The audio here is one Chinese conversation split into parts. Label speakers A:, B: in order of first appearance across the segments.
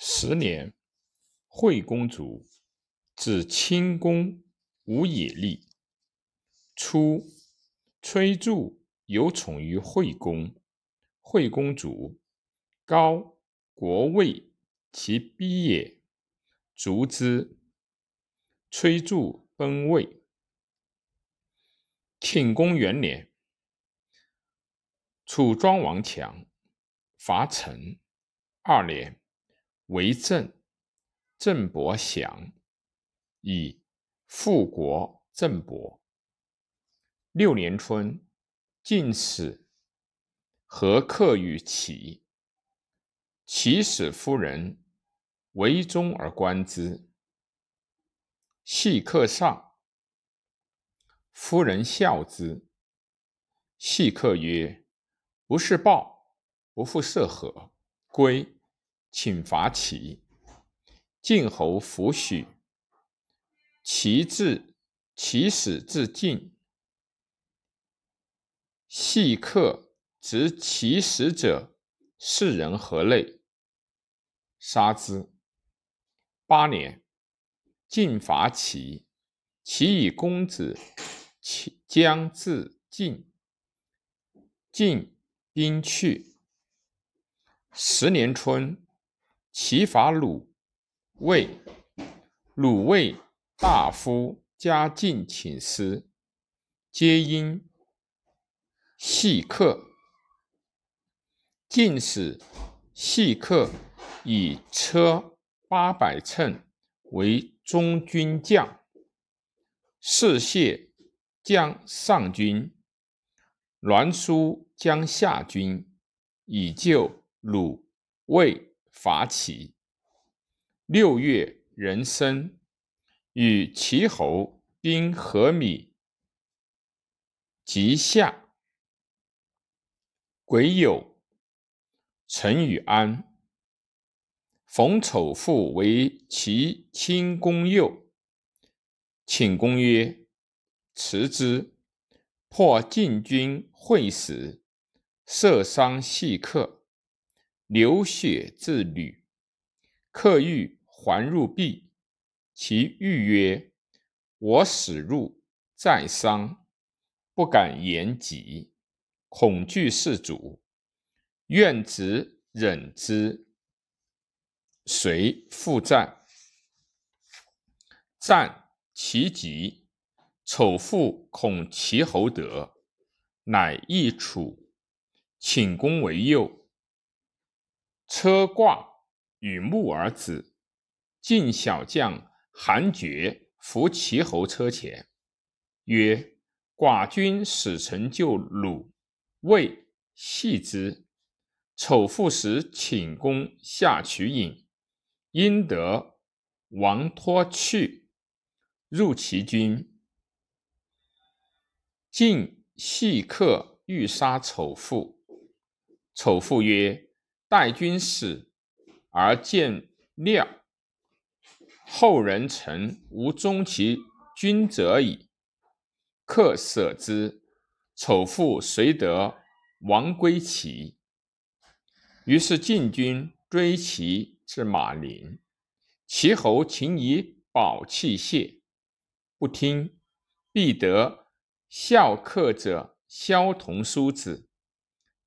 A: 十年，惠公主至清宫无野吏。初，崔杼有宠于惠公，惠公主高国位其逼也，逐之。崔杼奔魏。庆公元年，楚庄王强，伐陈。二年。为郑，郑伯祥，以复国郑伯。六年春，晋使和客与齐，齐使夫人为中而观之。戏客上，夫人笑之。戏客曰：“不是报，不复涉河，归。”请伐齐，晋侯弗许。齐至，齐使至晋，系客执其使者，是人何类？杀之。八年，晋伐齐，齐以公子将至晋，晋兵去。十年春。齐伐鲁，魏，鲁魏大夫加晋请师，皆因细客。晋使细客以车八百乘为中军将，士燮将上军，栾书将下军，以救鲁魏。伐齐。六月，壬申，与齐侯兵何米，及下。癸酉，陈与安。冯丑父为齐清公右，请公曰：“辞之。”破晋军会死，射伤细客。流血自履，客欲还入壁，其欲曰：“我使入，在伤，不敢言疾，恐惧事主，愿直忍之。”遂复战，战其急，丑父恐其侯得，乃易楚，请公为右。车挂与木而止，晋小将韩厥伏齐侯车前，曰：“寡君使臣救鲁，魏系之。丑父使请公下取饮，因得王托去，入其军。晋系客欲杀丑父，丑父曰。”待君死而见料，后人臣无忠其君者矣。客舍之，丑父遂得王归齐。于是晋军追齐至马陵，齐侯请以宝器谢，不听，必得孝客者萧同叔子，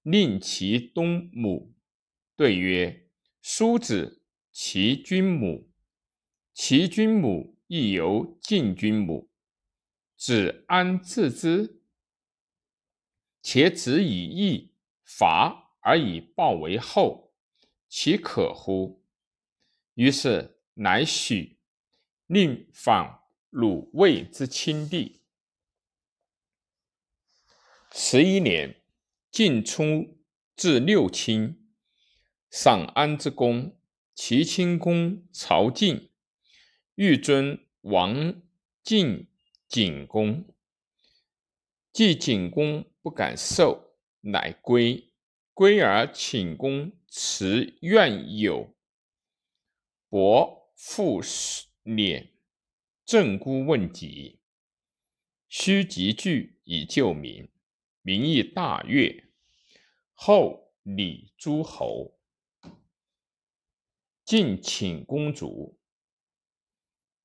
A: 令其东母。对曰：“叔子，其君母，其君母亦犹晋君母，子安自之？且子以义伐而以报为后，其可乎？”于是乃许，令访鲁卫之亲弟。十一年，晋出至六卿。上安之公，齐清公曹敬，欲尊王敬景公，既景公不敢受，乃归。归而请公辞愿有伯父敛，正姑问疾，须急具以救民，民亦大悦。后礼诸侯。晋请公主，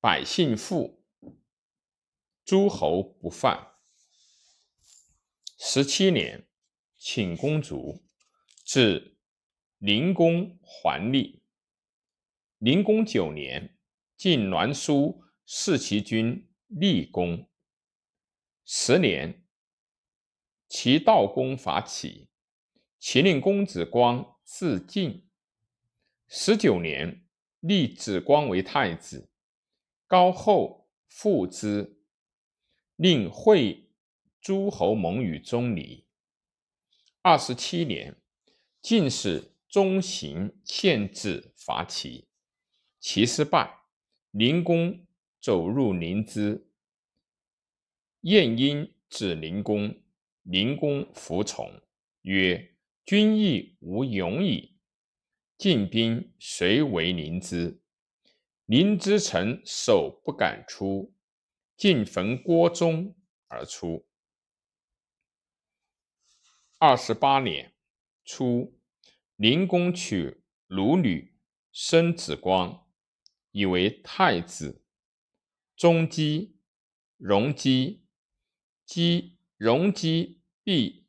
A: 百姓富，诸侯不犯。十七年，请公主至灵公还立。灵公九年，晋栾书弑其君立公。十年，齐悼公伐齐，齐令公子光自尽。十九年，立子光为太子，高后复之，令会诸侯盟与中离。二十七年，晋使中行献子伐齐。其失败，灵公走入临淄。晏婴指灵公，灵公服从，曰：“君亦无勇矣。”晋兵遂围临淄，临淄城守不敢出。尽焚郭中而出。二十八年初，灵公娶鲁女，生子光。以为太子，中姬、荣姬、姬荣姬毕，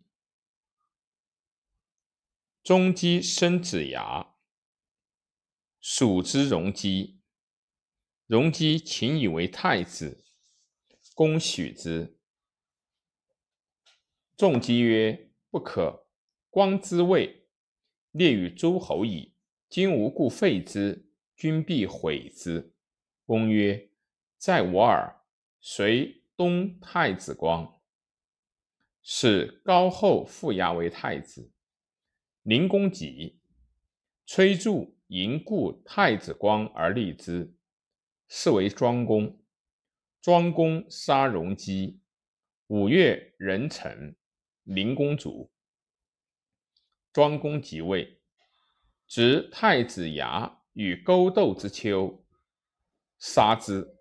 A: 中姬生子牙，属之容姬。容姬请以为太子，公许之。仲姬曰：“不可，光之位，列与诸侯矣，今无故废之。”君必悔之。公曰：“在我耳。”随东太子光，使高后复押为太子。灵公己，崔杼迎故太子光而立之，是为庄公。庄公杀荣姬。五月，壬辰，灵公主。庄公即位，执太子牙。与勾斗之秋，杀之。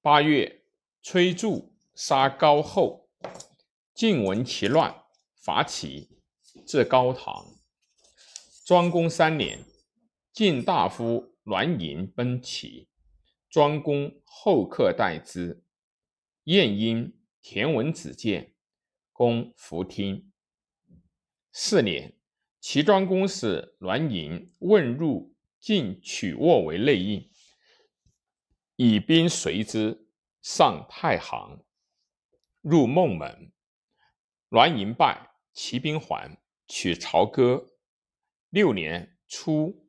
A: 八月，崔杼杀高后，晋闻其乱，伐齐，至高唐。庄公三年，晋大夫栾盈奔齐，庄公后客待之。晏婴、田文子见，公弗听。四年。齐庄公使栾盈问入晋曲沃为内应，以兵随之上太行，入孟门。栾盈败，齐兵还，取朝歌。六年初，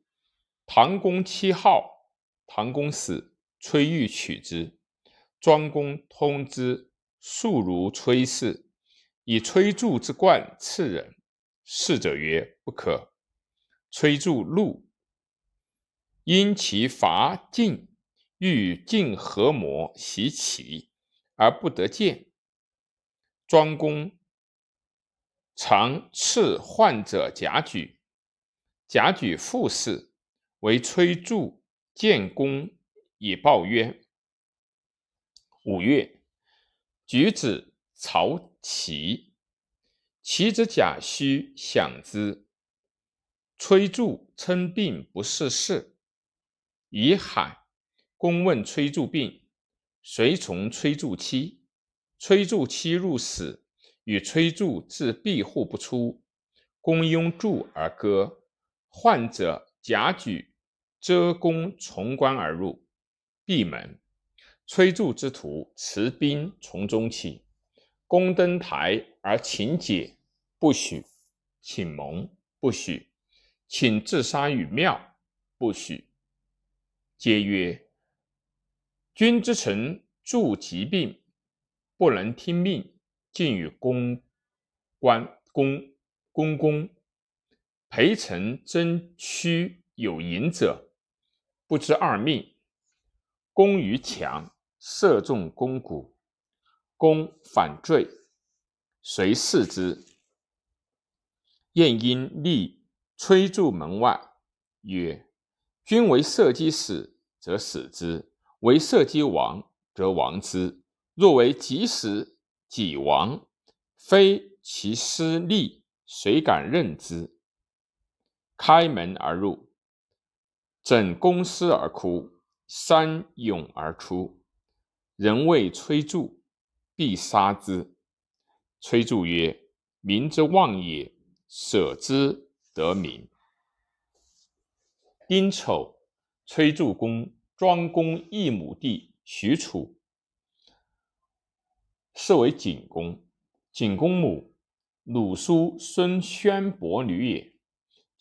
A: 唐公七号，唐公死，崔玉取之。庄公通之，素如崔氏，以崔杼之冠赐人。逝者曰：“不可。”崔杼怒，因其伐晋，欲与晋合谋袭齐，而不得见。庄公常赐患者甲举，甲举复事，为崔杼见公以报冤。五月，举子曹齐。其子贾诩享之。崔杼称病不是事，以海。公问崔杼病，随从崔杼妻。崔杼妻入室，与崔杼至闭户不出。公拥柱而歌。患者贾举遮公从关而入，闭门。崔杼之徒持兵从中起。公登台而请解，不许；请盟，不许；请自杀于庙，不许。皆曰：“君之臣助疾病，不能听命，尽与公关公公公。陪臣争趋有隐者，不知二命。公于墙，射中肱骨。”弓反坠，遂弑之。晏婴立崔杼门外，曰：“君为射击死，则死之；为射击亡，则亡之。若为己死己亡，非其私利，谁敢任之？”开门而入，枕宫丝而哭，山涌而出。人谓崔杼，必杀之。崔杼曰：“民之望也，舍之得民。”丁丑，崔杼公庄公一亩地许褚，是为景公。景公母鲁叔孙宣伯女也。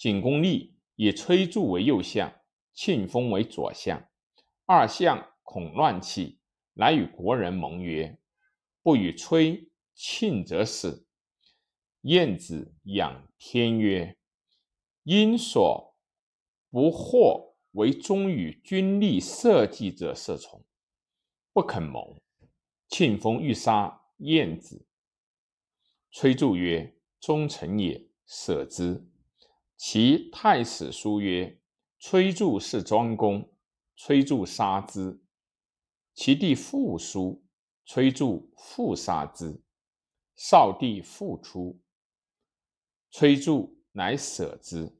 A: 景公立，以崔杼为右相，庆封为左相。二相恐乱气。乃与国人盟曰：“不与崔庆则死。”晏子仰天曰：“因所不惑为忠与君立社稷者社从，不肯盟。”庆封欲杀晏子。崔杼曰：“忠臣也，舍之。”其太史书曰：“崔杼是庄公。”崔杼杀之。其弟复书，崔杼复杀之。少帝复出，崔杼乃舍之。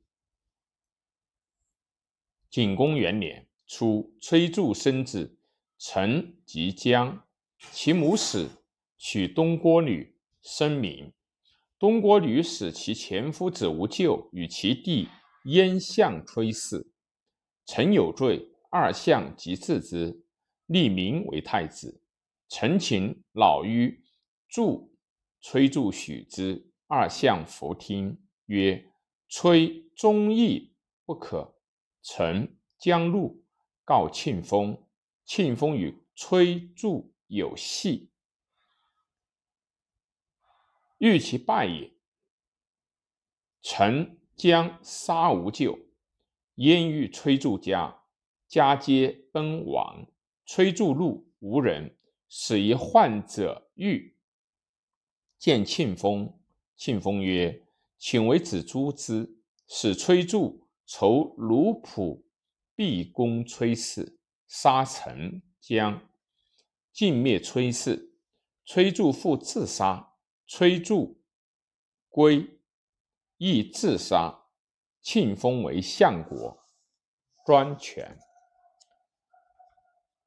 A: 景公元年初，崔杼生子成及姜，其母死，娶东郭女，生民。东郭女使其前夫子无咎，与其弟燕相崔氏。臣有罪，二相即治之。立明为太子，陈情老于助崔杼许之，二相弗听，曰：“崔忠义不可。”臣将怒，告庆封。庆封与崔杼有隙，欲其败也。臣将杀无咎，焉欲崔杼家，家皆奔亡。崔杼怒，无人，使一患者欲。见庆丰，庆丰曰：“请为子诛之。”使崔杼仇卢普毕攻崔氏，杀臣将，尽灭崔氏。崔杼复自杀，崔杼归，亦自杀。庆封为相国，专权。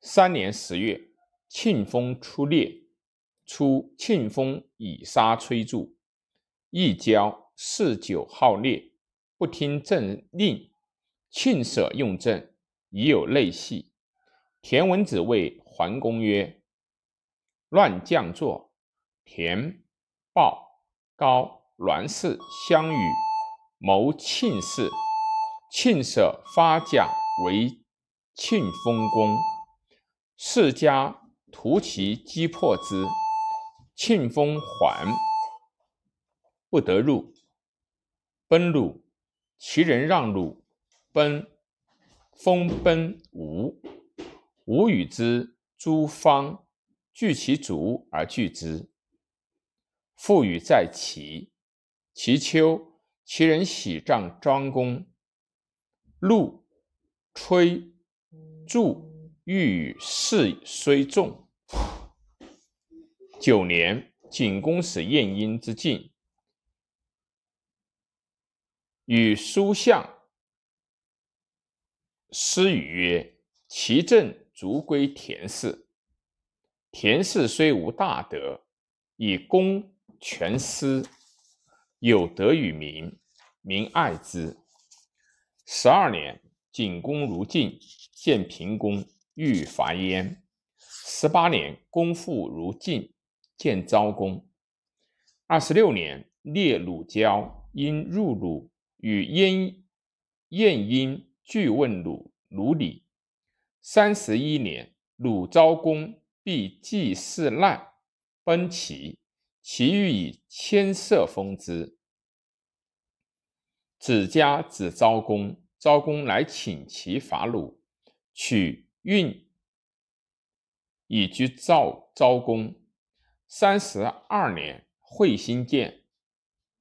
A: 三年十月，庆封出猎，初，庆封以杀崔杼。一交嗜酒好猎，不听政令。庆舍用政，已有内隙。田文子谓桓公曰：“乱将作，田、鲍、高、栾氏相与，谋庆氏。庆舍发甲为庆封公。”世家图其击破之，庆封还不得入，奔鲁。其人让鲁，奔封奔吴。吴与之诸方，聚其族而拒之。复与在齐。其秋，其人喜仗庄公。陆吹祝。欲与事虽重，九年，景公使晏婴之晋，与叔相师语曰：“其政逐归田氏。田氏虽无大德，以公全私，有德于民，民爱之。”十二年，景公如晋，见平公。欲伐燕。十八年，公复如晋，见昭公。二十六年，列鲁交因入鲁，与燕晏婴俱问鲁鲁礼。三十一年，鲁昭公必祭祀难，奔齐，其欲以千色封之。子家子昭公，昭公乃请其伐鲁，取。运以居赵昭公三十二年，会兴建，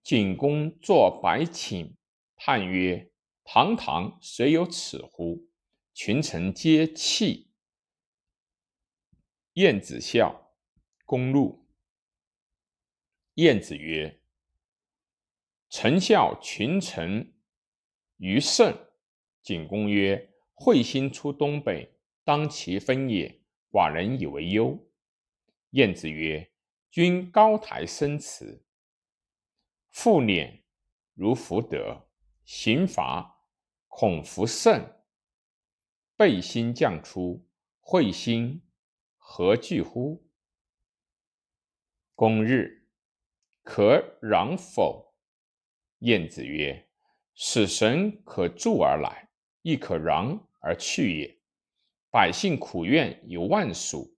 A: 景公作白寝，叹曰：“堂堂谁有此乎？”群臣皆泣。晏子笑，公怒。晏子曰：“臣笑群臣于盛。景公曰：“彗星出东北，当其分也。寡人以为忧。”晏子曰：“君高台生辞，复敛如福德，刑罚恐弗胜。背心将出，彗星何惧乎？”公日，可攘否？晏子曰：“使神可助而来。”亦可攘而去也。百姓苦怨有万数，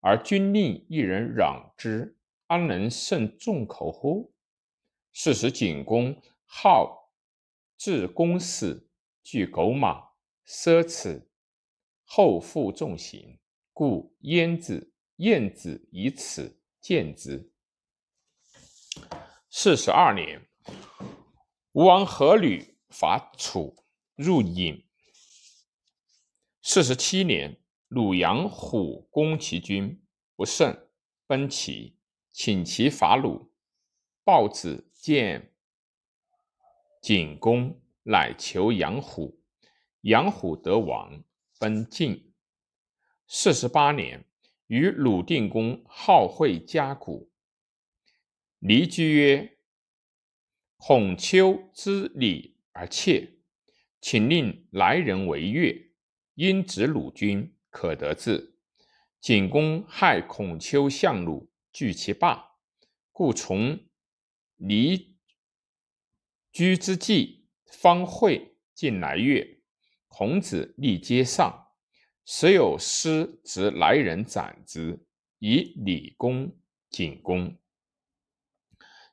A: 而君令一人攘之，安能胜众口乎？是时景公好治公事，惧狗马，奢侈，后负重刑，故燕子晏子以此见之。四十二年，吴王阖闾伐楚，入郢。四十七年，鲁阳虎攻其军不胜，奔齐，请其伐鲁。豹子见景公，乃求养虎。养虎得王，奔晋。四十八年，与鲁定公好会嘉谷。离居曰：“孔丘知礼而切，请令来人为乐。”因指鲁军可得志，景公害孔丘相鲁，惧其霸，故从离居之际，方会进来乐。孔子立阶上，时有师执来人斩之，以礼公景公，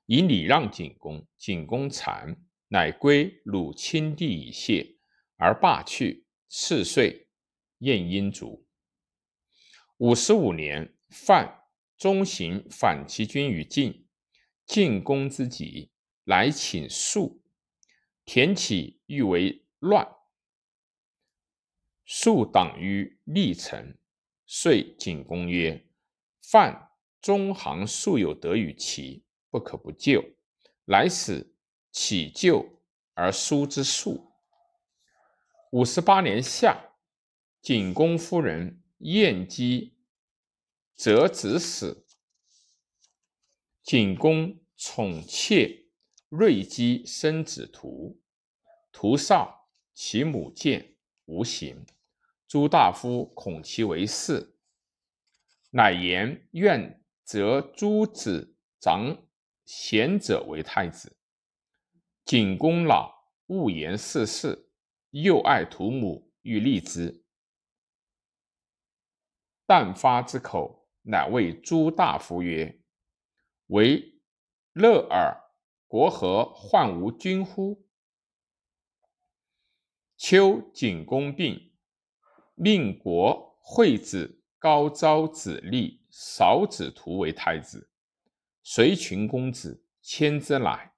A: 以礼让景公。景公惭，乃归鲁亲弟以谢，而罢去。四岁，晏婴卒。五十五年，范中行反其君于晋，晋公之急，来请恕。田启欲为乱，恕党于历城，遂景公曰：“范中行素有德于齐，不可不救。来使起救而书之恕。”五十八年夏，景公夫人晏姬则子死。景公宠妾瑞姬生子图，图少，其母见，无行。诸大夫恐其为嗣，乃言愿择诸子长贤者为太子。景公老，勿言世事。又爱屠母，欲立之。旦发之口，乃谓诸大夫曰：“为乐尔，国何患无君乎？”秋，景公病，命国惠子高昭子立少子图为太子，随群公子迁之来。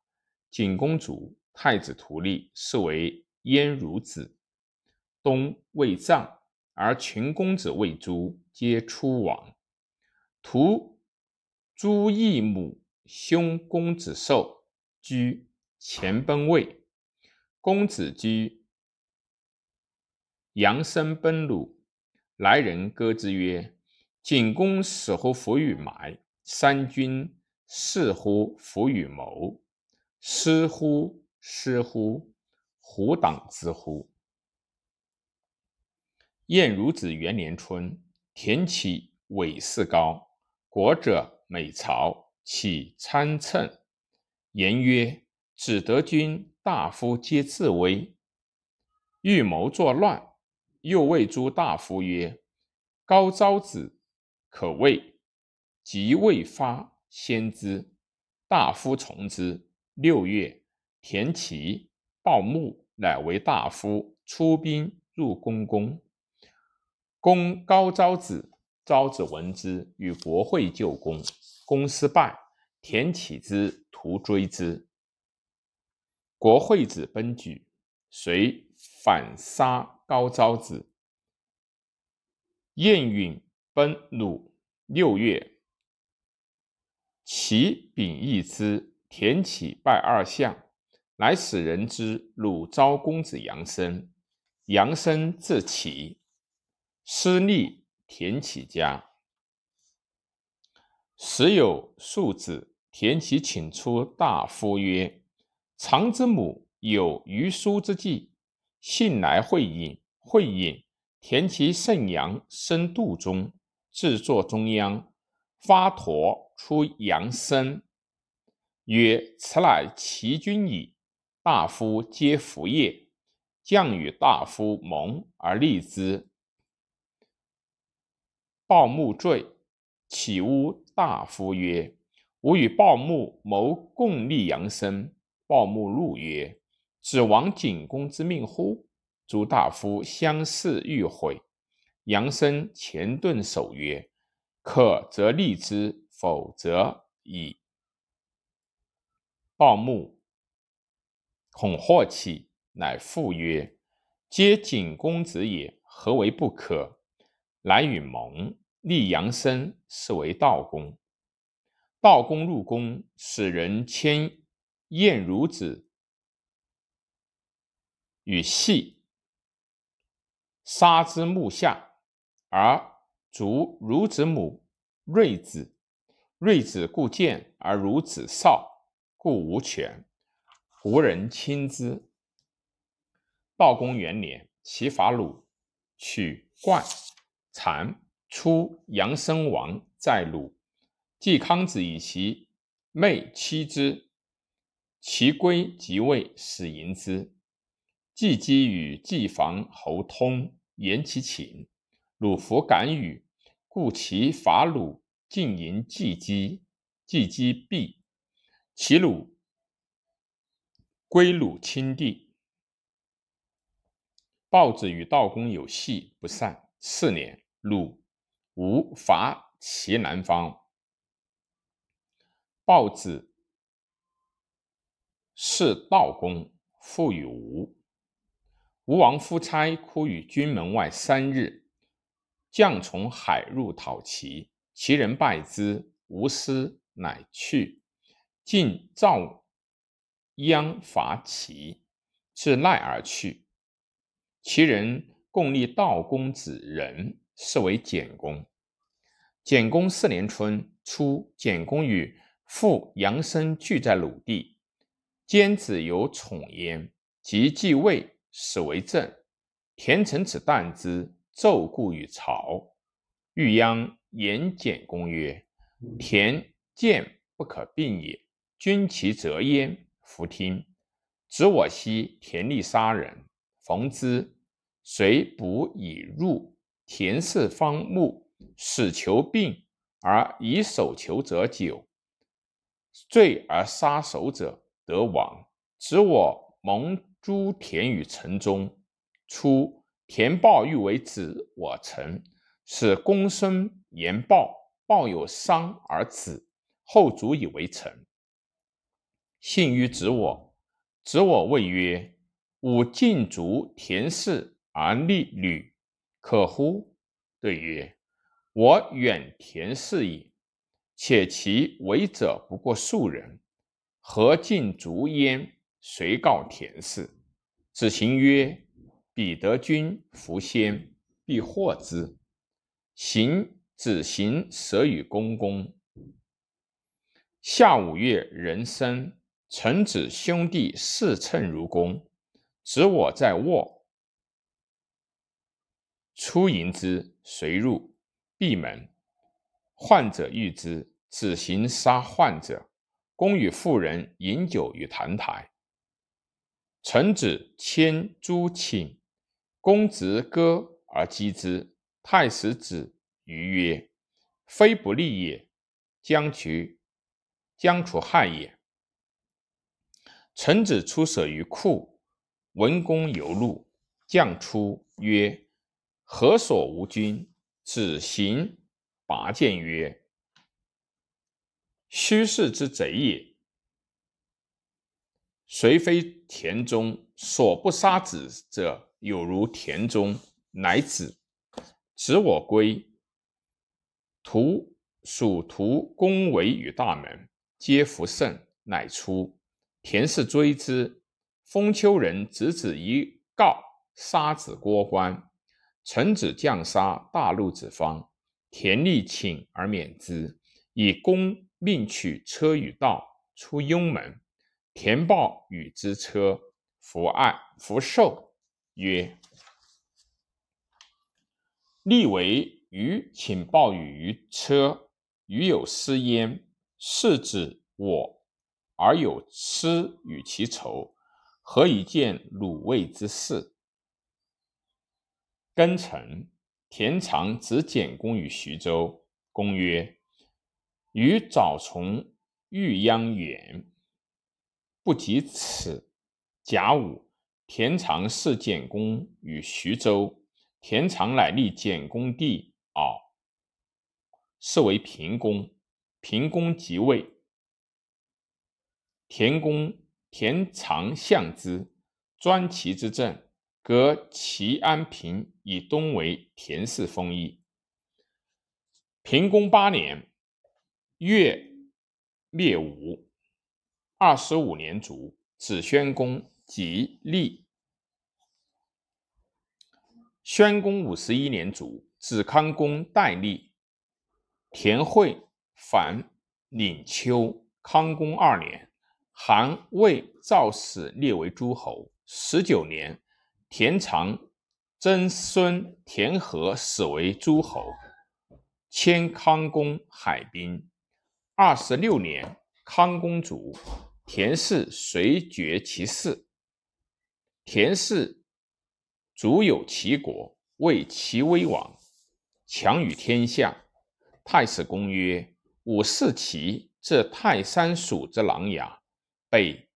A: 景公主，太子图立，是为。燕孺子，东魏葬，而群公子魏诸皆出亡。屠朱义母兄公子寿居前奔魏，公子居扬声奔鲁，来人歌之曰：“景公死后弗与埋，三军似乎弗与谋，失乎失乎。”虎党之乎？晏孺子元年春，田启伟士高，国者美朝，启参乘，言曰：“子德君大夫皆自危，欲谋作乱。”又谓诸大夫曰：“高昭子可畏，即未发，先之。”大夫从之。六月，田齐。鲍穆乃为大夫，出兵入宫宫。公高昭子，昭子闻之，与国会救公。公失败，田启之徒追之。国惠子奔举，遂反杀高昭子。晏允奔鲁。六月，齐秉义之，田启拜二相。乃使人之鲁昭公子杨生。杨生字启，师立田启家。时有庶子，田启请出大夫曰：“常之母有余书之计，信来会饮。会饮，田其圣阳生肚中，制作中央，发陀出阳生，曰：‘此乃齐君矣。’大夫皆服业。”将与大夫盟而立之。鲍木坠，岂诬大夫曰：“吾与鲍木谋共立阳生。”鲍木怒曰：“指王景公之命乎？”诸大夫相视欲毁。杨生前顿守曰：“可则立之，否则已。”鲍木恐祸起。乃复曰：“皆景公子也，何为不可？”乃与盟立阳生，是为道公。道公入宫，使人牵晏孺子与系，杀之木下，而卒孺子母睿子。睿子故贱，而孺子少，故无权。胡人亲之。道公元年，齐伐鲁，取冠、残，出杨生王在鲁。季康子以其妹妻之，其归即位，使迎之。季姬与季房侯通言其请，鲁弗敢与，故其伐鲁，进迎季姬，季姬避，齐鲁归鲁亲地。鲍子与道公有隙不善。次年，鲁、吴伐齐南方。鲍子是道公，复与吴。吴王夫差哭于军门外三日，将从海入讨齐，齐人败之，无师乃去。晋赵鞅伐齐，至赖而去。齐人共立道公子仁，是为简公。简公四年春，初，简公与父杨生聚在鲁地，兼子有宠焉，即继位，始为政。田成子旦之，奏故于朝。欲鞅言简公曰：“田见不可并也，君其责焉。”弗听。子我昔田利杀人。逢之，遂捕以入田氏方木，使求病而以手求者久，罪而杀守者得亡。子我蒙诸田于城中，初田豹欲为子我臣，使公孙言豹，豹有伤而止，后主以为臣。信于子我，子我问曰。吾尽足田氏而立吕，可乎？对曰：“我远田氏矣，且其为者不过数人，何尽足焉？遂告田氏。子行曰：‘彼得君弗先，必获之。’行子行舍与公公。夏五月，壬申，臣子兄弟侍称如公。子我在卧，出迎之，随入，闭门。患者遇之，子行杀患者。公与妇人饮酒于坛台。臣子牵诸寝，公执戈而击之。太史子于曰：“非不利也，将除将除害也。”臣子出舍于库。文公游路，将出曰：“何所无君？”子行拔剑曰：“虚室之贼也。虽非田中，所不杀子者，有如田中。”乃止。止我归，徒属徒恭维于大门，皆服胜，乃出。田氏追之，封丘人子子一告，杀子郭关。臣子将杀大路子方，田力请而免之，以公命取车与道出雍门。田豹与之车，弗爱弗受，曰：“立为余请报与于车，余有失焉，是指我而有失与其仇，何以见鲁卫之事？”庚辰，田常子简公于徐州。公曰：“余早从豫央远，不及此。”甲午，田常弑简公于徐州。田常乃立简公弟敖，是为平公。平公即位，田公田常相之，专齐之政。革齐安平以东为田氏封邑。平公八年，越灭吴。二十五年卒，子宣公即立。宣公五十一年卒，子康公代立。田惠反领丘。康公二年，韩魏赵使列为诸侯。十九年。田常曾孙田和始为诸侯，迁康公海滨。二十六年，康公卒，田氏遂绝其嗣。田氏足有齐国，为齐威王，强于天下。太史公曰：“吾视齐，这泰山蜀之琅琊，北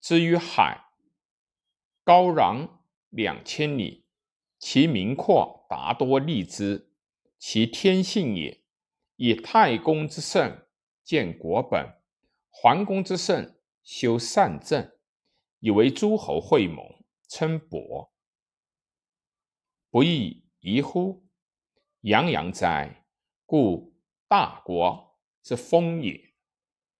A: 之于海，高壤。”两千里，其民阔达多利之，其天性也。以太公之圣，建国本；桓公之圣，修善政，以为诸侯会盟，称伯，不亦宜乎？洋洋哉！故大国之风也。